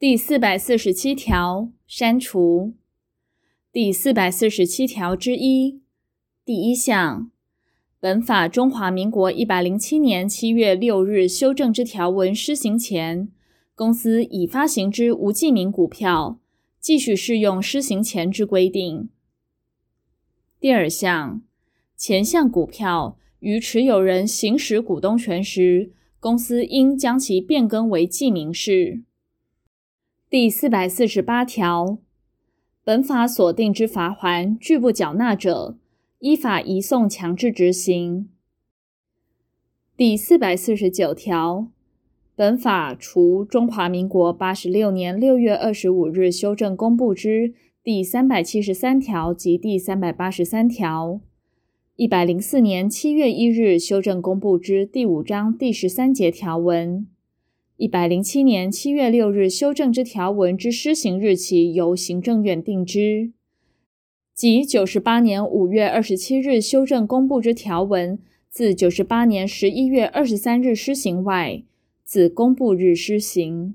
第四百四十七条，删除。第四百四十七条之一第一项，本法中华民国一百零七年七月六日修正之条文施行前，公司已发行之无记名股票，继续适用施行前之规定。第二项，前项股票于持有人行使股东权时，公司应将其变更为记名式。第四百四十八条，本法所定之罚锾拒不缴纳者，依法移送强制执行。第四百四十九条，本法除中华民国八十六年六月二十五日修正公布之第三百七十三条及第三百八十三条，一百零四年七月一日修正公布之第五章第十三节条文。一百零七年七月六日修正之条文之施行日期由行政院定之，即九十八年五月二十七日修正公布之条文，自九十八年十一月二十三日施行外，自公布日施行。